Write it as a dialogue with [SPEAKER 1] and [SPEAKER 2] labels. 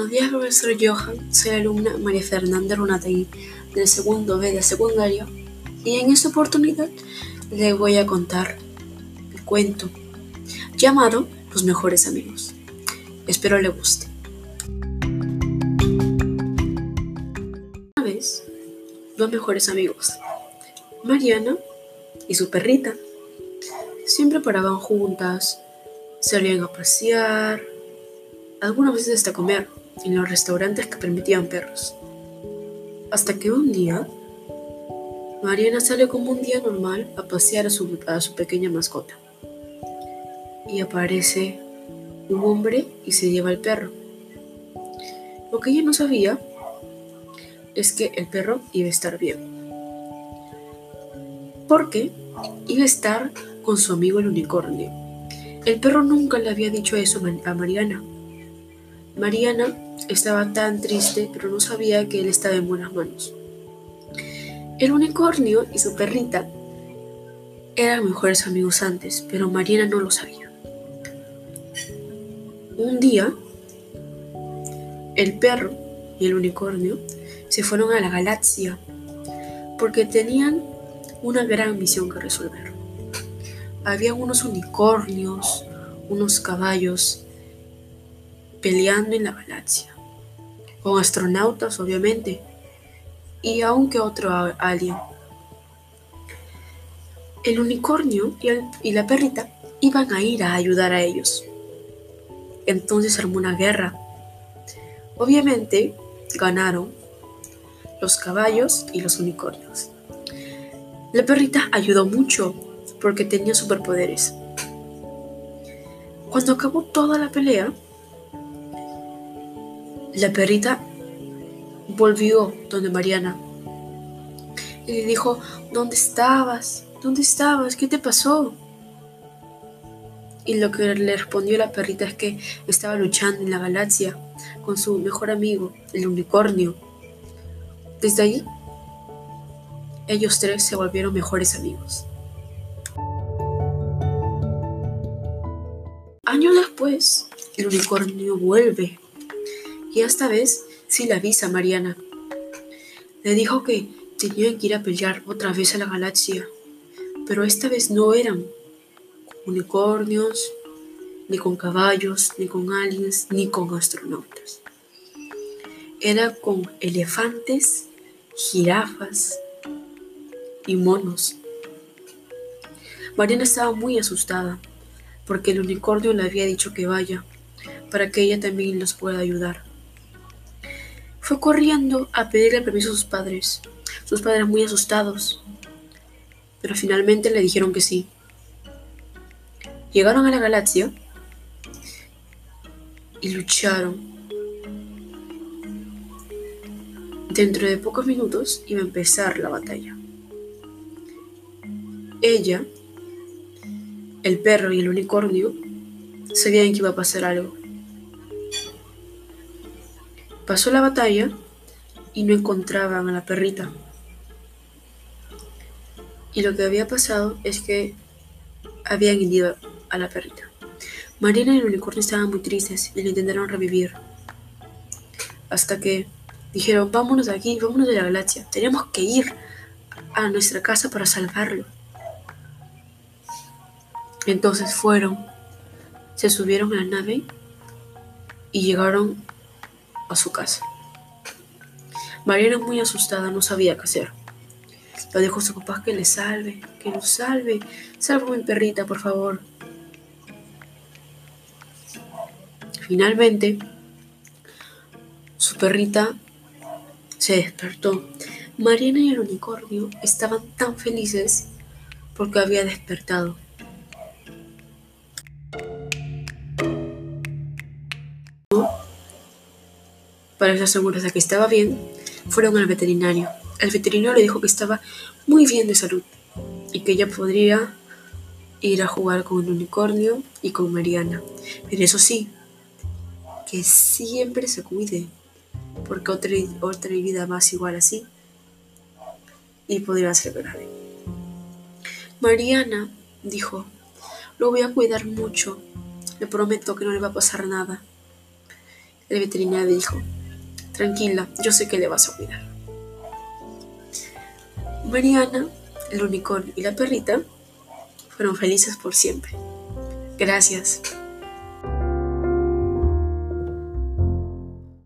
[SPEAKER 1] Buenos días, profesor Johan. Soy alumna María Fernanda Runategui del segundo B de secundaria y en esta oportunidad le voy a contar el cuento llamado Los mejores amigos. Espero le guste. Una vez, dos mejores amigos, Mariana y su perrita, siempre paraban juntas, salían a pasear, algunas veces hasta comer en los restaurantes que permitían perros. Hasta que un día, Mariana sale como un día normal a pasear a su, a su pequeña mascota. Y aparece un hombre y se lleva el perro. Lo que ella no sabía es que el perro iba a estar bien. Porque iba a estar con su amigo el unicornio. El perro nunca le había dicho eso a Mariana. Mariana estaba tan triste, pero no sabía que él estaba en buenas manos. El unicornio y su perrita eran mejores amigos antes, pero Mariana no lo sabía. Un día, el perro y el unicornio se fueron a la galaxia porque tenían una gran misión que resolver. Había unos unicornios, unos caballos peleando en la galaxia, con astronautas obviamente, y aunque otro alien. El unicornio y, la perrita iban a ir a ayudar a ellos. Entonces armó una guerra. Obviamente ganaron los caballos y los unicornios. La perrita ayudó mucho porque tenía superpoderes. Cuando acabó toda la pelea, la perrita volvió donde Mariana y le dijo, ¿dónde estabas? ¿Dónde estabas? ¿Qué te pasó? Y lo que le respondió la perrita es que estaba luchando en la galaxia con su mejor amigo, el unicornio. Desde ahí, ellos tres se volvieron mejores amigos. Años después, el unicornio vuelve y esta vez sí le avisa a Mariana. Le dijo que tenían que ir a pelear otra vez a la galaxia, pero esta vez no eran unicornios, ni con caballos, ni con aliens, ni con astronautas. Era con elefantes, jirafas y monos. Mariana estaba muy asustada porque el unicornio le había dicho que vaya para que ella también los pueda ayudar. Fue corriendo a pedirle permiso a sus padres, sus padres muy asustados, pero finalmente le dijeron que sí. Llegaron a la galaxia y lucharon. Dentro de pocos minutos iba a empezar la batalla. Ella, el perro y el unicornio sabían que iba a pasar algo. Pasó la batalla y no encontraban a la perrita. Y lo que había pasado es que habían herido a la perrita. Marina y el unicornio estaban muy tristes y le intentaron revivir. Hasta que dijeron, vámonos de aquí, vámonos de la galaxia. Tenemos que ir a nuestra casa para salvarlo. Entonces fueron, se subieron a la nave y llegaron a su casa. Mariana, muy asustada, no sabía qué hacer. Le dijo a su papá que le salve, que lo salve. Salve mi perrita, por favor. Finalmente, su perrita se despertó. Mariana y el unicornio estaban tan felices porque había despertado. Para estar seguros de que estaba bien, fueron al veterinario. El veterinario le dijo que estaba muy bien de salud y que ella podría ir a jugar con un unicornio y con Mariana. Pero eso sí, que siempre se cuide, porque otra, otra vida más igual así y podría ser grave. Mariana dijo, lo voy a cuidar mucho, le prometo que no le va a pasar nada. El veterinario dijo, tranquila, yo sé que le vas a cuidar. Mariana, el unicornio y la perrita fueron felices por siempre. Gracias.